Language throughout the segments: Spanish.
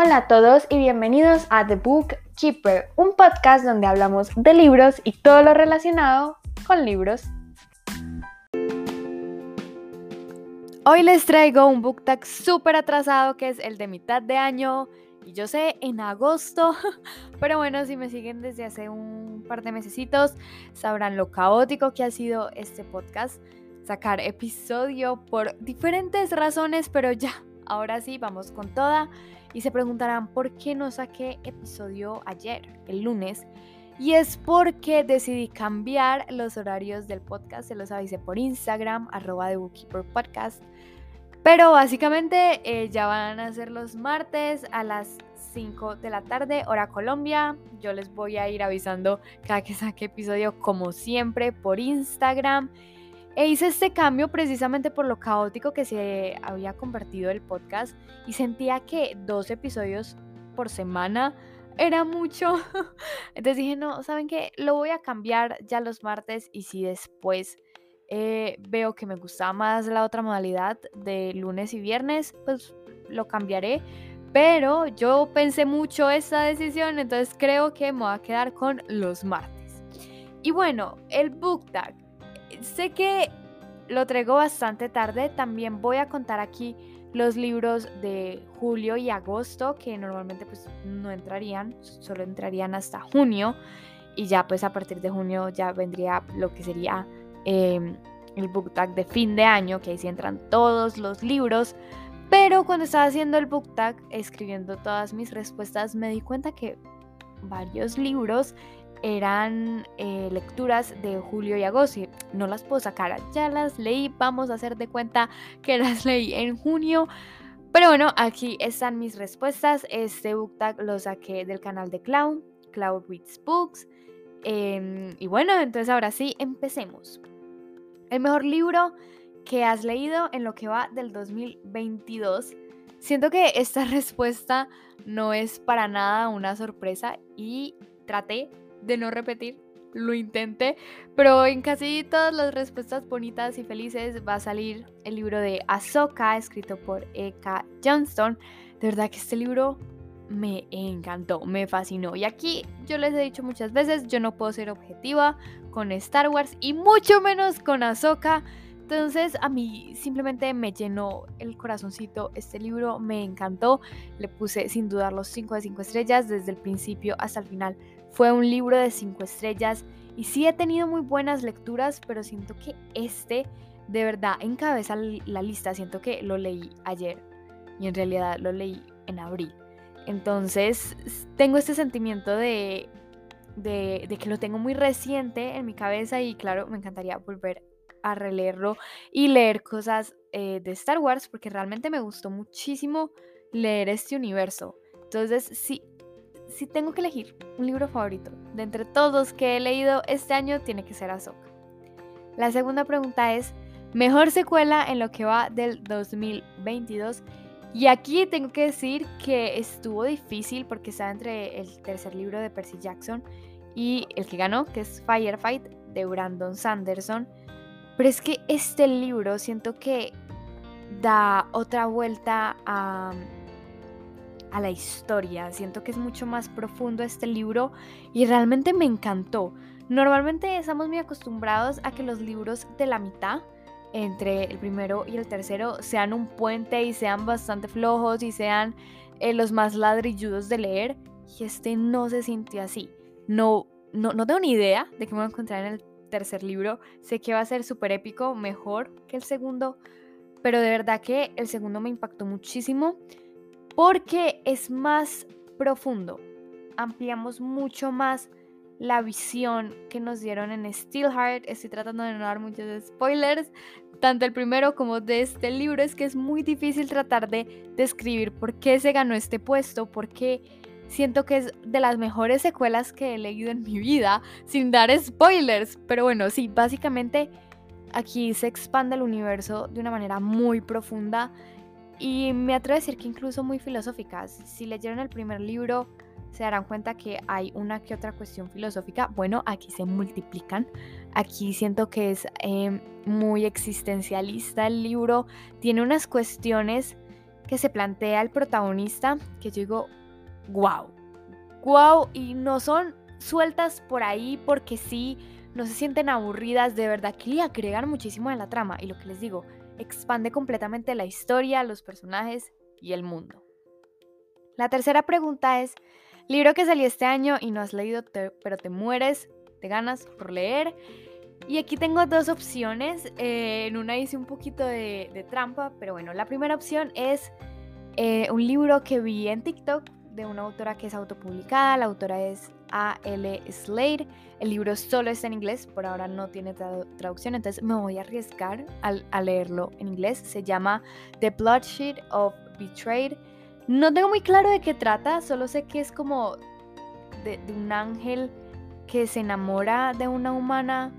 Hola a todos y bienvenidos a The Book Keeper, un podcast donde hablamos de libros y todo lo relacionado con libros. Hoy les traigo un book tag súper atrasado que es el de mitad de año y yo sé en agosto, pero bueno, si me siguen desde hace un par de mesecitos sabrán lo caótico que ha sido este podcast, sacar episodio por diferentes razones, pero ya, ahora sí, vamos con toda. Y se preguntarán por qué no saqué episodio ayer, el lunes. Y es porque decidí cambiar los horarios del podcast. Se los avisé por Instagram, arroba de Bookkeeper Podcast. Pero básicamente eh, ya van a ser los martes a las 5 de la tarde, hora Colombia. Yo les voy a ir avisando cada que saque episodio, como siempre, por Instagram. E hice este cambio precisamente por lo caótico que se había convertido el podcast y sentía que dos episodios por semana era mucho. Entonces dije, no, ¿saben qué? Lo voy a cambiar ya los martes y si después eh, veo que me gustaba más la otra modalidad de lunes y viernes, pues lo cambiaré. Pero yo pensé mucho esa decisión, entonces creo que me voy a quedar con los martes. Y bueno, el book tag sé que lo traigo bastante tarde. También voy a contar aquí los libros de julio y agosto, que normalmente pues no entrarían, solo entrarían hasta junio. Y ya pues a partir de junio ya vendría lo que sería em, el book tag de fin de año, que ahí sí entran todos los libros. Pero cuando estaba haciendo el book tag, escribiendo todas mis respuestas, me di cuenta que varios libros eran eh, lecturas de julio y agosto. No las puedo sacar, ya las leí, vamos a hacer de cuenta que las leí en junio. Pero bueno, aquí están mis respuestas. Este book tag lo saqué del canal de Clown, Cloud Reads Books. Em, y bueno, entonces ahora sí, empecemos. El mejor libro que has leído en lo que va del 2022. Siento que esta respuesta no es para nada una sorpresa y traté de no repetir. Lo intenté, pero en casi todas las respuestas bonitas y felices va a salir el libro de Ahsoka, escrito por Eka Johnston. De verdad que este libro me encantó, me fascinó. Y aquí yo les he dicho muchas veces, yo no puedo ser objetiva con Star Wars y mucho menos con Ahsoka. Entonces a mí simplemente me llenó el corazoncito este libro, me encantó, le puse sin dudar los 5 de 5 estrellas desde el principio hasta el final. Fue un libro de 5 estrellas y sí he tenido muy buenas lecturas, pero siento que este de verdad encabeza la lista. Siento que lo leí ayer y en realidad lo leí en abril. Entonces tengo este sentimiento de, de, que lo tengo muy reciente en mi cabeza y claro, me encantaría volver a releerlo y leer cosas eh, de Star Wars porque realmente me gustó muchísimo leer este universo. Entonces, sí, si tengo que elegir un libro favorito de entre todos que he leído este año, tiene que ser Ahsoka. La segunda pregunta es, mejor secuela en lo que va del 2022. Y aquí tengo que decir que estuvo difícil porque está entre el tercer libro de Percy Jackson y el que ganó, que es Firefight de Brandon Sanderson. Pero es que este libro siento que da otra vuelta a a la historia. Siento que es mucho más profundo este libro y realmente me encantó. Normalmente estamos muy acostumbrados a que los libros de la mitad, entre el primero y el tercero, sean un puente y sean bastante flojos y sean eh, los más ladrilludos de leer. Y este no se sintió así. No, no, no tengo ni idea de qué me voy a encontrar en el tercer libro. Sé que va a ser súper épico, mejor que el segundo. Pero de verdad que el segundo me impactó muchísimo porque es más profundo. Ampliamos mucho más la visión que nos dieron en Steelheart. Estoy tratando de no dar muchos spoilers, tanto el primero como de este libro. Es que es muy difícil tratar de describir por qué se ganó este puesto, porque siento que es de las mejores secuelas que he leído en mi vida, sin dar spoilers. Pero bueno, sí, básicamente aquí se expande el universo de una manera muy profunda y me atrevo a decir que incluso muy filosóficas. Si leyeron el primer libro, se darán cuenta que hay una que otra cuestión filosófica. Bueno, aquí se multiplican. Aquí siento que es em, muy existencialista el libro. Tiene unas cuestiones que se plantea el protagonista, que yo digo, wow, wow, y no son sueltas por ahí porque sí, no se sienten aburridas, de verdad que le agregan muchísimo a la trama y lo que les digo, expande completamente la historia, los personajes y el mundo. La tercera pregunta es, libro que salió este año y no has leído, pero te mueres de ganas por leer. Y aquí tengo dos opciones. Eh, en una hice un poquito de, trampa, pero bueno, la primera opción es eh, un libro que vi en TikTok de una autora que es autopublicada. La autora es A.L. Slade. El libro solo está en inglés, por ahora no tiene traducción, entonces me voy a arriesgar a, leerlo en inglés. Se llama The Bloodshed of Betrayed. No tengo muy claro de qué trata, solo sé que es como de un ángel que se enamora de una humana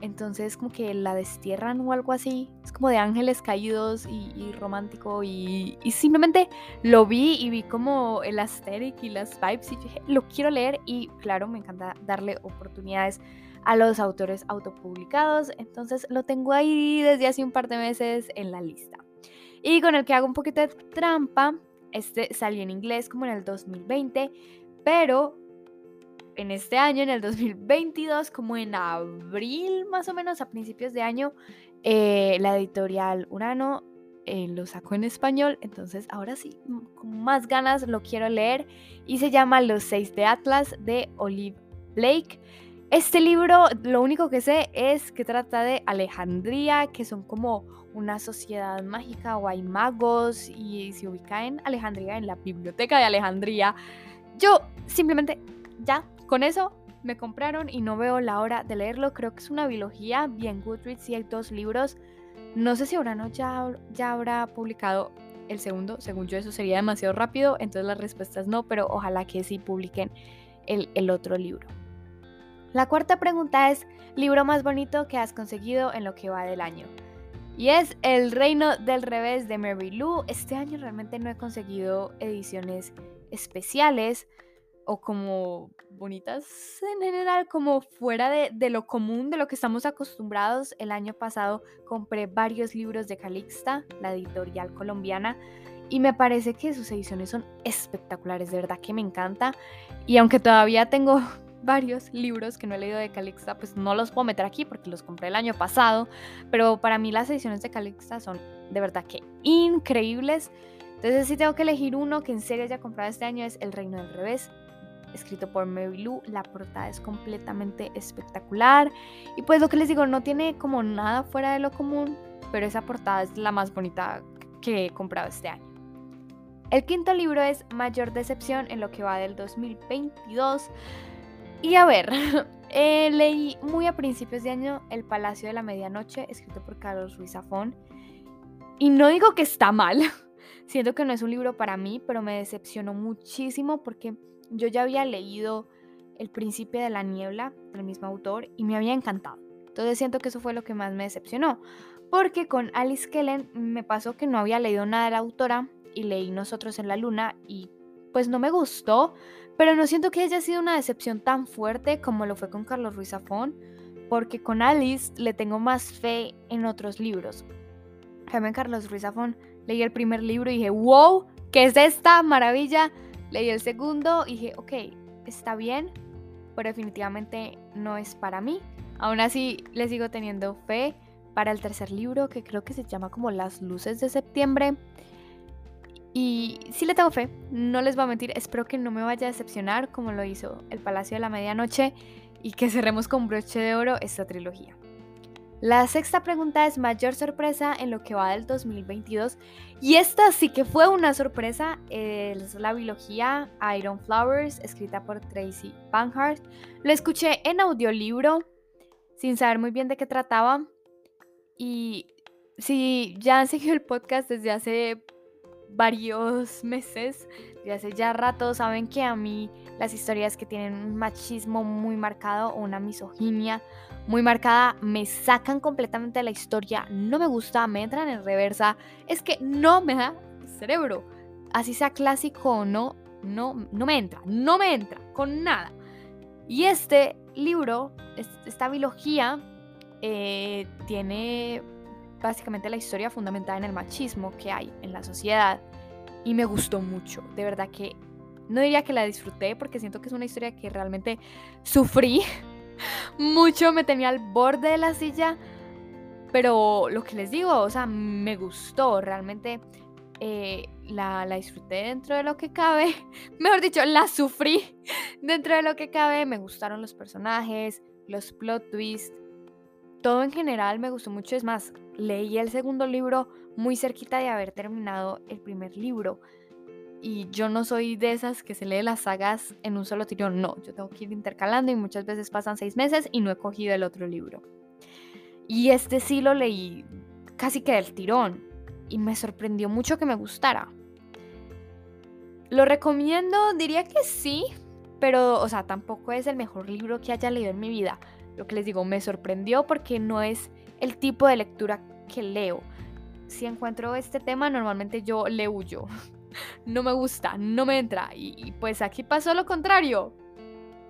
entonces como que la destierran o algo así. Es como de ángeles caídos y, romántico y, simplemente lo vi y vi como el aesthetic y las vibes y dije, lo quiero leer y claro, me encanta darle oportunidades a los autores autopublicados. Entonces lo tengo ahí desde hace un par de meses en la lista. Y con el que hago un poquito de trampa, este salió en inglés como en el 2020, pero en este año, en el 2022, como en abril más o menos, a principios de año, eh, la editorial Urano eh, lo sacó en español, entonces ahora sí, con más ganas lo quiero leer y se llama Los seis de Atlas de Olive Blake. Este libro, lo único que sé es que trata de Alejandría, que son como una sociedad mágica o hay magos y se ubica en Alejandría, en la biblioteca de Alejandría. Yo simplemente ya con eso me compraron y no veo la hora de leerlo. Creo que es una biología bien Goodreads y hay dos libros. No sé si Urano ya, ya habrá publicado el segundo. Según yo eso sería demasiado rápido. Entonces la respuesta es no, pero ojalá que sí publiquen el, el otro libro. La cuarta pregunta es, libro más bonito que has conseguido en lo que va del año. Y es El Reino del Revés de Mary Lou. Este año realmente no he conseguido ediciones especiales o como bonitas en general, como fuera de, lo común, de lo que estamos acostumbrados. El año pasado compré varios libros de Calixta, la editorial colombiana, y me parece que sus ediciones son espectaculares, de verdad que me encanta. Y aunque todavía tengo varios libros que no he leído de Calixta, pues no los puedo meter aquí porque los compré el año pasado, pero para mí las ediciones de Calixta son de verdad que increíbles. Entonces si tengo que elegir uno que en serio haya comprado este año es El Reino del Revés escrito por Mary Lou. La portada es completamente espectacular. Y pues lo que les digo, no tiene como nada fuera de lo común, pero esa portada es la más bonita que he comprado este año. El quinto libro es Mayor Decepción en lo que va del 2022. Y a ver, eh, leí muy a principios de año El Palacio de la Medianoche, escrito por Carlos Ruiz Zafón. Y no digo que está mal, siento que no es un libro para mí, pero me decepcionó muchísimo porque yo ya había leído El Príncipe de la Niebla del mismo autor y me había encantado. Entonces siento que eso fue lo que más me decepcionó. Porque con Alice Kellen me pasó que no había leído nada de la autora y leí Nosotros en la Luna y pues no me gustó, pero no siento que haya sido una decepción tan fuerte como lo fue con Carlos Ruiz Zafón, porque con Alice le tengo más fe en otros libros. Jaime Carlos Ruiz Zafón leí el primer libro y dije, wow, ¿qué es esta maravilla? Leí el segundo y dije, ok, está bien, pero definitivamente no es para mí. Aún así, le sigo teniendo fe para el tercer libro, que creo que se llama como Las Luces de Septiembre. Y sí le tengo fe, no les voy a mentir, espero que no me vaya a decepcionar como lo hizo El Palacio de la Medianoche y que cerremos con broche de oro esta trilogía. La sexta pregunta es mayor sorpresa en lo que va del 2022. Y esta sí que fue una sorpresa. Es la biología Iron Flowers, escrita por Tracy Panhard. Lo escuché en audiolibro, sin saber muy bien de qué trataba. Y si ya han seguido el podcast desde hace varios meses, desde hace ya rato, saben que a mí las historias que tienen un machismo muy marcado o una misoginia muy marcada, me sacan completamente de la historia, no me gusta, me entran en reversa, es que no me da cerebro. Así sea clásico o no, no, no me entra, no me entra con nada. Y este libro, esta biología, eh, tiene básicamente la historia fundamentada en el machismo que hay en la sociedad. Y me gustó mucho. De verdad que no diría que la disfruté porque siento que es una historia que realmente sufrí. Mucho, me tenía al borde de la silla, pero lo que les digo, o sea, me gustó, realmente eh, la, la, disfruté dentro de lo que cabe, mejor dicho, la sufrí dentro de lo que cabe, me gustaron los personajes, los plot twists, todo en general me gustó mucho, es más, leí el segundo libro muy cerquita de haber terminado el primer libro. Y yo no soy de esas que se lee las sagas en un solo tirón, no, yo tengo que ir intercalando y muchas veces pasan seis meses y no he cogido el otro libro. Y este sí lo leí casi que del tirón y me sorprendió mucho que me gustara. ¿Lo recomiendo? Diría que sí, pero, o sea, tampoco es el mejor libro que haya leído en mi vida. Lo que les digo, me sorprendió porque no es el tipo de lectura que leo. Si encuentro este tema, normalmente yo le huyo. No me gusta, no me entra. Y, pues aquí pasó lo contrario.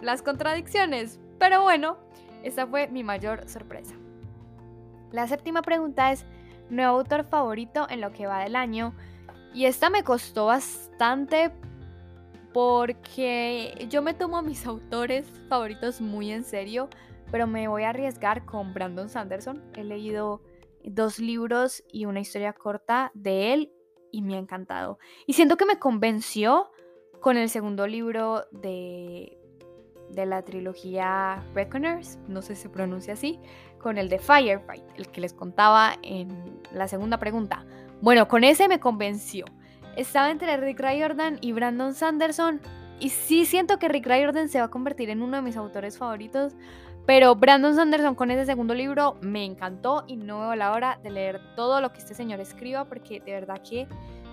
Las contradicciones. Pero bueno, esa fue mi mayor sorpresa. La séptima pregunta es, ¿nuevo autor favorito en lo que va del año? Y esta me costó bastante porque yo me tomo a mis autores favoritos muy en serio, pero me voy a arriesgar con Brandon Sanderson. He leído dos libros y una historia corta de él y me ha encantado. Y siento que me convenció con el segundo libro de, de la trilogía Reckoners, no sé si se pronuncia así, con el de Firefight, el que les contaba en la segunda pregunta. Bueno, con ese me convenció. Estaba entre Rick Riordan y Brandon Sanderson. Y sí siento que Rick Riordan se va a convertir en uno de mis autores favoritos pero Brandon Sanderson con ese segundo libro me encantó y no veo la hora de leer todo lo que este señor escriba porque de verdad que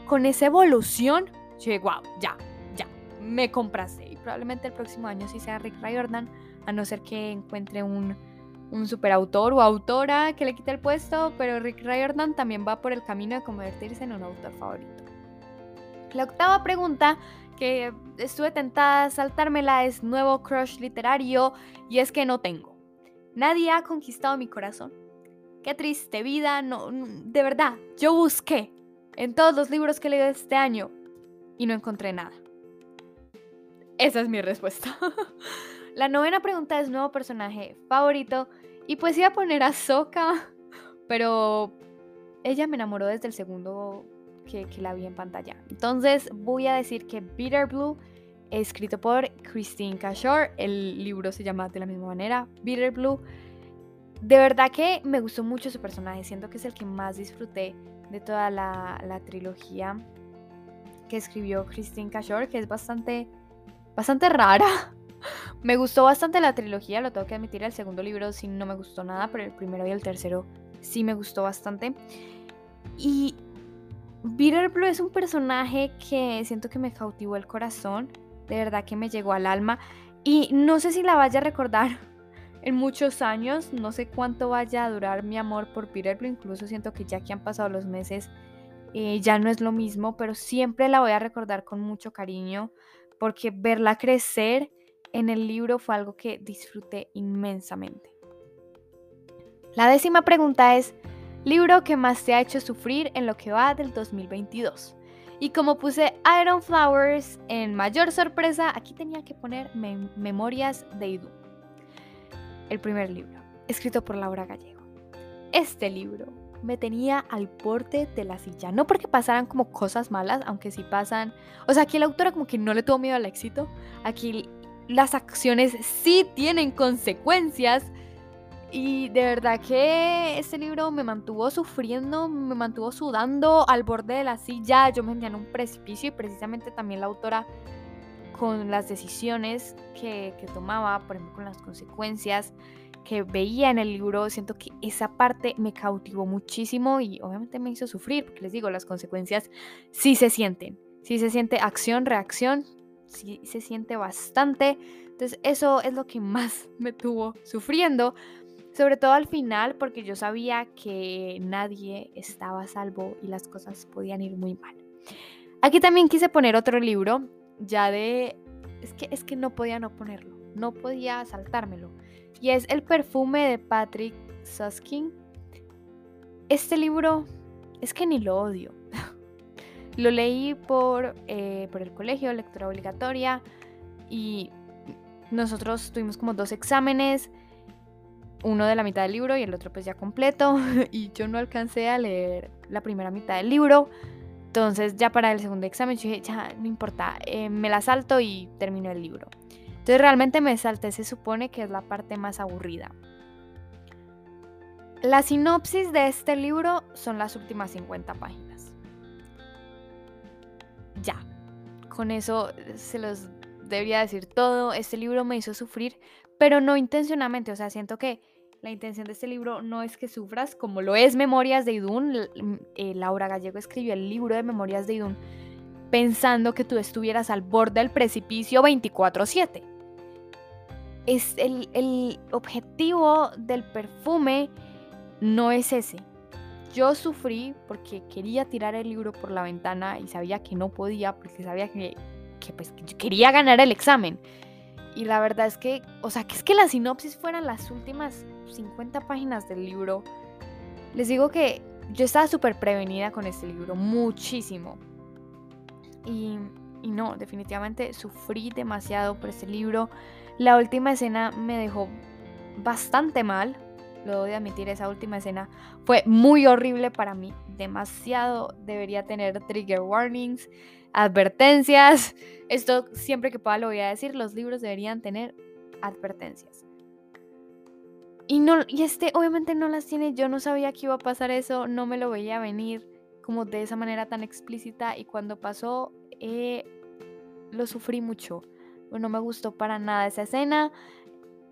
con esa evolución, yo wow, ya, ya, me compraste. Y probablemente el próximo año sí sea Rick Riordan, a no ser que encuentre un, un superautor o autora que le quite el puesto, pero Rick Riordan también va por el camino de convertirse en un autor favorito. La octava pregunta que estuve tentada a saltármela es nuevo crush literario y es que no tengo. Nadie ha conquistado mi corazón. Qué triste vida, no, de verdad, yo busqué en todos los libros que leído este año y no encontré nada. Esa es mi respuesta. La novena pregunta es nuevo personaje favorito y pues iba a poner a Soka, pero ella me enamoró desde el segundo que, la vi en pantalla. Entonces voy a decir que Bitter Blue, escrito por Christine Cashore, el libro se llama de la misma manera, Bitter Blue. De verdad que me gustó mucho su personaje, siento que es el que más disfruté de toda la, trilogía que escribió Christine Cashore, que es bastante, bastante rara. me gustó bastante la trilogía, lo tengo que admitir, el segundo libro sí no me gustó nada, pero el primero y el tercero sí me gustó bastante. Y Bitter Blue es un personaje que siento que me cautivó el corazón, de verdad que me llegó al alma y no sé si la vaya a recordar en muchos años, no sé cuánto vaya a durar mi amor por Bitter Blue, incluso siento que ya que han pasado los meses eh, ya no es lo mismo, pero siempre la voy a recordar con mucho cariño porque verla crecer en el libro fue algo que disfruté inmensamente. La décima pregunta es, libro que más te ha hecho sufrir en lo que va del 2022. Y como puse Iron Flowers en mayor sorpresa, aquí tenía que poner Memorias de Idu. El primer libro, escrito por Laura Gallego. Este libro me tenía al porte de la silla, no porque pasaran como cosas malas, aunque sí pasan. O sea, aquí la autora como que no le tuvo miedo al éxito. Aquí las acciones sí tienen consecuencias y de verdad que ese libro me mantuvo sufriendo, me mantuvo sudando al borde de la silla. Yo me sentía en un precipicio y precisamente también la autora con las decisiones que, tomaba, por ejemplo, con las consecuencias que veía en el libro, siento que esa parte me cautivó muchísimo y obviamente me hizo sufrir, porque les digo, las consecuencias sí se sienten, sí se siente acción, reacción, sí se siente bastante. Entonces eso es lo que más me tuvo sufriendo, sobre todo al final, porque yo sabía que nadie estaba a salvo y las cosas podían ir muy mal. Aquí también quise poner otro libro, ya de... Es que, es que no podía no ponerlo, no podía saltármelo. Y es El perfume de Patrick Suskin. Este libro es que ni lo odio. Lo leí por, eh, por el colegio, lectura obligatoria, y nosotros tuvimos como dos exámenes, uno de la mitad del libro y el otro pues ya completo, y yo no alcancé a leer la primera mitad del libro. Entonces ya para el segundo examen yo dije, ya no importa, eh, me la salto y termino el libro. Entonces realmente me salté, se supone que es la parte más aburrida. La sinopsis de este libro son las últimas 50 páginas. Ya, con eso se los debería decir todo. Este libro me hizo sufrir, pero no intencionalmente. O sea, siento que la intención de este libro no es que sufras, como lo es Memorias de Idún. Eh, Laura Gallego escribió el libro de Memorias de Idún pensando que tú estuvieras al borde del precipicio 24/7. Es el, el objetivo del perfume no es ese. Yo sufrí porque quería tirar el libro por la ventana y sabía que no podía porque sabía que, pues, yo quería ganar el examen. Y la verdad es que, o sea, que es que la sinopsis fueran las últimas 50 páginas del libro. Les digo que yo estaba súper prevenida con este libro, muchísimo. Y, no, definitivamente sufrí demasiado por este libro. La última escena me dejó bastante mal, lo voy a admitir, esa última escena fue muy horrible para mí, demasiado, debería tener trigger warnings, advertencias, esto siempre que pueda lo voy a decir, los libros deberían tener advertencias. Y, no, y este obviamente no las tiene, yo no sabía que iba a pasar eso, no me lo veía venir como de esa manera tan explícita y cuando pasó eh, lo sufrí mucho. No me gustó para nada esa escena.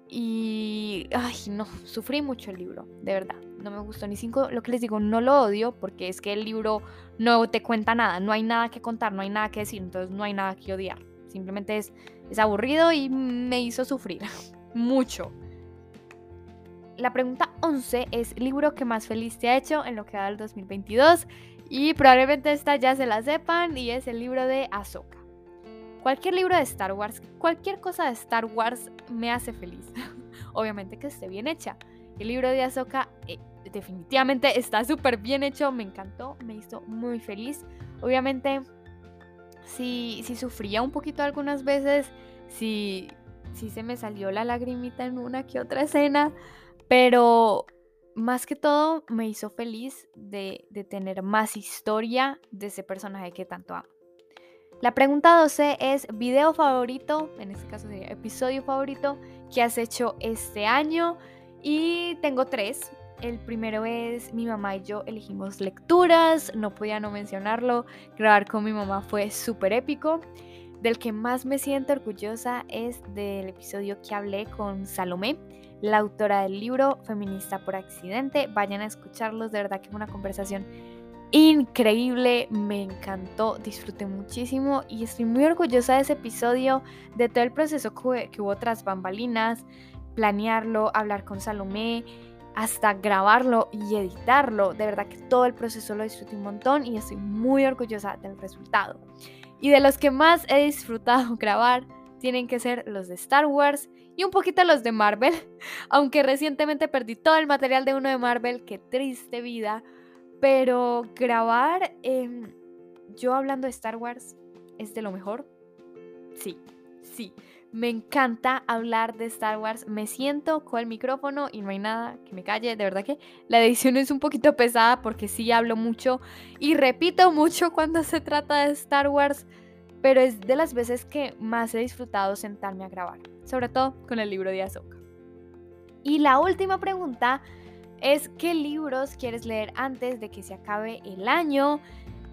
Y, ay, no, sufrí mucho el libro, de verdad. No me gustó ni cinco. Lo que les digo, no lo odio porque es que el libro no te cuenta nada, no hay nada que contar, no hay nada que decir, entonces no hay nada que odiar. Simplemente es, es aburrido y me hizo sufrir mucho. La pregunta 11 es libro que más feliz te ha hecho en lo que va del 2022 y probablemente esta ya se la sepan y es el libro de Ahsoka. Cualquier libro de Star Wars, cualquier cosa de Star Wars me hace feliz. Obviamente que esté bien hecha. El libro de Ahsoka eh, definitivamente está súper bien hecho, me encantó, me hizo muy feliz. Obviamente, sí, sí sufría un poquito algunas veces, sí, sí se me salió la lagrimita en una que otra escena, pero más que todo me hizo feliz de, tener más historia de ese personaje que tanto amo. La pregunta 12 es video favorito, en este caso sería episodio favorito que has hecho este año. Y tengo tres. El primero es mi mamá y yo elegimos lecturas, no podía no mencionarlo. Grabar con mi mamá fue súper épico. Del que más me siento orgullosa es del episodio que hablé con Salomé, la autora del libro Feminista por Accidente. Vayan a escucharlos, de verdad que fue una conversación increíble, me encantó, disfruté muchísimo y estoy muy orgullosa de ese episodio, de todo el proceso que, hubo tras bambalinas, planearlo, hablar con Salomé, hasta grabarlo y editarlo. De verdad que todo el proceso lo disfruté un montón y estoy muy orgullosa del resultado. Y de los que más he disfrutado grabar tienen que ser los de Star Wars un poquito los de Marvel, aunque recientemente perdí todo el material de uno de Marvel, qué triste vida pero grabar em, yo hablando de Star Wars es de lo mejor. Sí, sí. Me encanta hablar de Star Wars. Me siento con el micrófono y no hay nada que me calle. De verdad que la edición es un poquito pesada porque sí hablo mucho y repito mucho cuando se trata de Star Wars. Pero es de las veces que más he disfrutado sentarme a grabar. Sobre todo con el libro de Ahsoka. Y la última pregunta es qué libros quieres leer antes de que se acabe el año.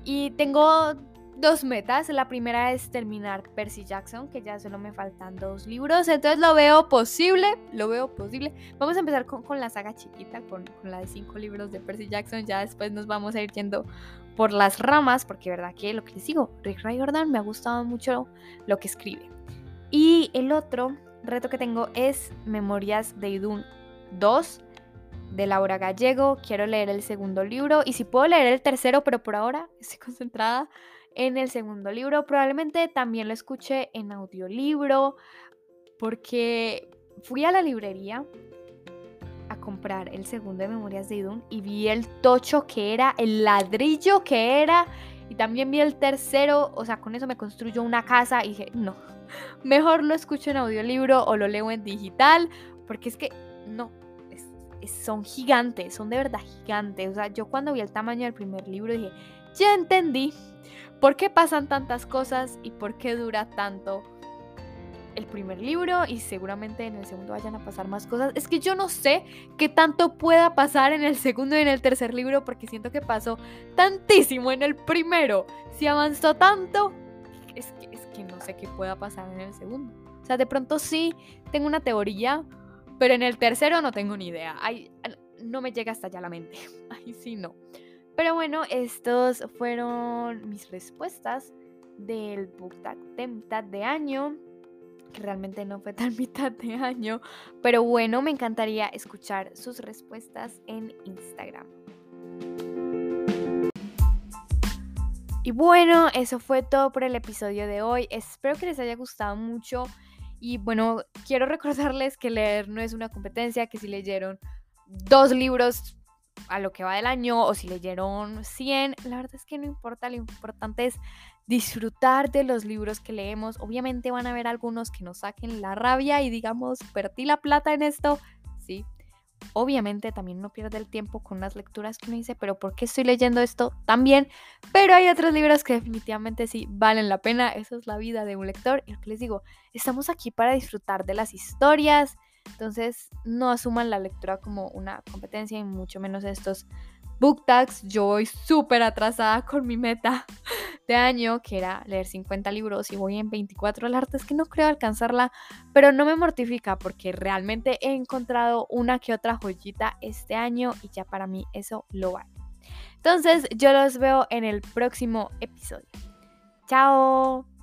Y tengo dos metas. La primera es terminar Percy Jackson, que ya solo me faltan dos libros. Entonces lo veo posible, lo veo posible. Vamos a empezar con, la saga chiquita, con, la de cinco libros de Percy Jackson. Ya después nos vamos a ir yendo por las ramas, porque verdad que lo que les digo, Rick Riordan me ha gustado mucho lo que escribe. Y el otro reto que tengo es Memorias de Idun 2 de Laura Gallego. Quiero leer el segundo libro y si puedo leer el tercero, pero por ahora estoy concentrada en el segundo libro. Probablemente también lo escuché en audiolibro porque fui a la librería a comprar el segundo de Memorias de Idun y vi el tocho que era, el ladrillo que era y también vi el tercero, o sea, con eso me construyo una casa y dije, no, mejor lo escucho en audiolibro o lo leo en digital, porque es que no, son gigantes, son de verdad gigantes. O sea, yo cuando vi el tamaño del primer libro dije, ya entendí por qué pasan tantas cosas y por qué dura tanto el primer libro y seguramente en el segundo vayan a pasar más cosas. Es que yo no sé qué tanto pueda pasar en el segundo y en el tercer libro porque siento que pasó tantísimo en el primero. Si avanzó tanto, es que, es que no sé qué pueda pasar en el segundo. O sea, de pronto sí tengo una teoría, pero en el tercero no tengo ni idea. Ay, no me llega hasta allá la mente. Ay, sí, no. Pero bueno, estos fueron mis respuestas del book de mitad de año que realmente no fue tan mitad de año, pero bueno, me encantaría escuchar sus respuestas en Instagram. Y bueno, eso fue todo por el episodio de hoy. Espero que les haya gustado mucho. Y bueno, quiero recordarles que leer no es una competencia, que si leyeron dos libros a lo que va del año o si leyeron 100, la verdad es que no importa, lo importante es disfrutar de los libros que leemos. Obviamente van a haber algunos que nos saquen la rabia y digamos, perdí la plata en esto. Sí, obviamente también no pierde el tiempo con las lecturas que uno dice, pero ¿por qué estoy leyendo esto también? Pero hay otros libros que definitivamente sí valen la pena. Esa es la vida de un lector. Y lo que les digo, estamos aquí para disfrutar de las historias. Entonces, no asuman la lectura como una competencia y mucho menos estos book tags. Yo voy súper atrasada con mi meta de año, que era leer 50 libros y voy en 24 la es que no creo alcanzarla, pero no me mortifica porque realmente he encontrado una que otra joyita este año y ya para mí eso lo vale. Entonces yo los veo en el próximo episodio. Chao.